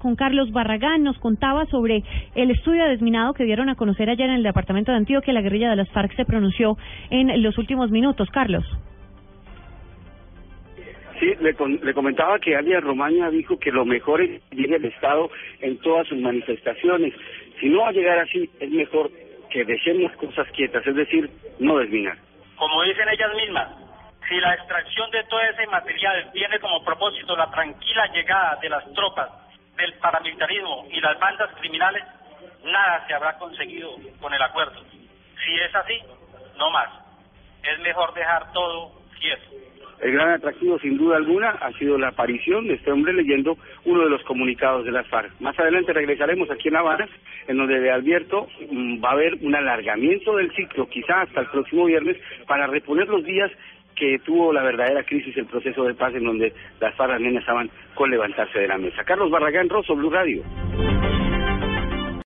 Con Carlos Barragán nos contaba sobre el estudio desminado que dieron a conocer ayer en el departamento de Antioquia. La guerrilla de las FARC se pronunció en los últimos minutos. Carlos. Sí, le, le comentaba que Alias Romaña dijo que lo mejor es que llegue el Estado en todas sus manifestaciones. Si no va a llegar así, es mejor que dejemos cosas quietas, es decir, no desminar. Como dicen ellas mismas, si la extracción de todo ese material tiene como propósito la tranquila llegada de las tropas, del paramilitarismo y las bandas criminales, nada se habrá conseguido con el acuerdo. Si es así, no más. Es mejor dejar todo quieto. El gran atractivo, sin duda alguna, ha sido la aparición de este hombre leyendo uno de los comunicados de las FARC. Más adelante regresaremos aquí en Habana, en donde le advierto mm, va a haber un alargamiento del ciclo, quizá hasta el próximo viernes, para reponer los días que tuvo la verdadera crisis el proceso de paz en donde las FARC amenazaban con levantarse de la mesa. Carlos Barragán Rosso, Blue Radio.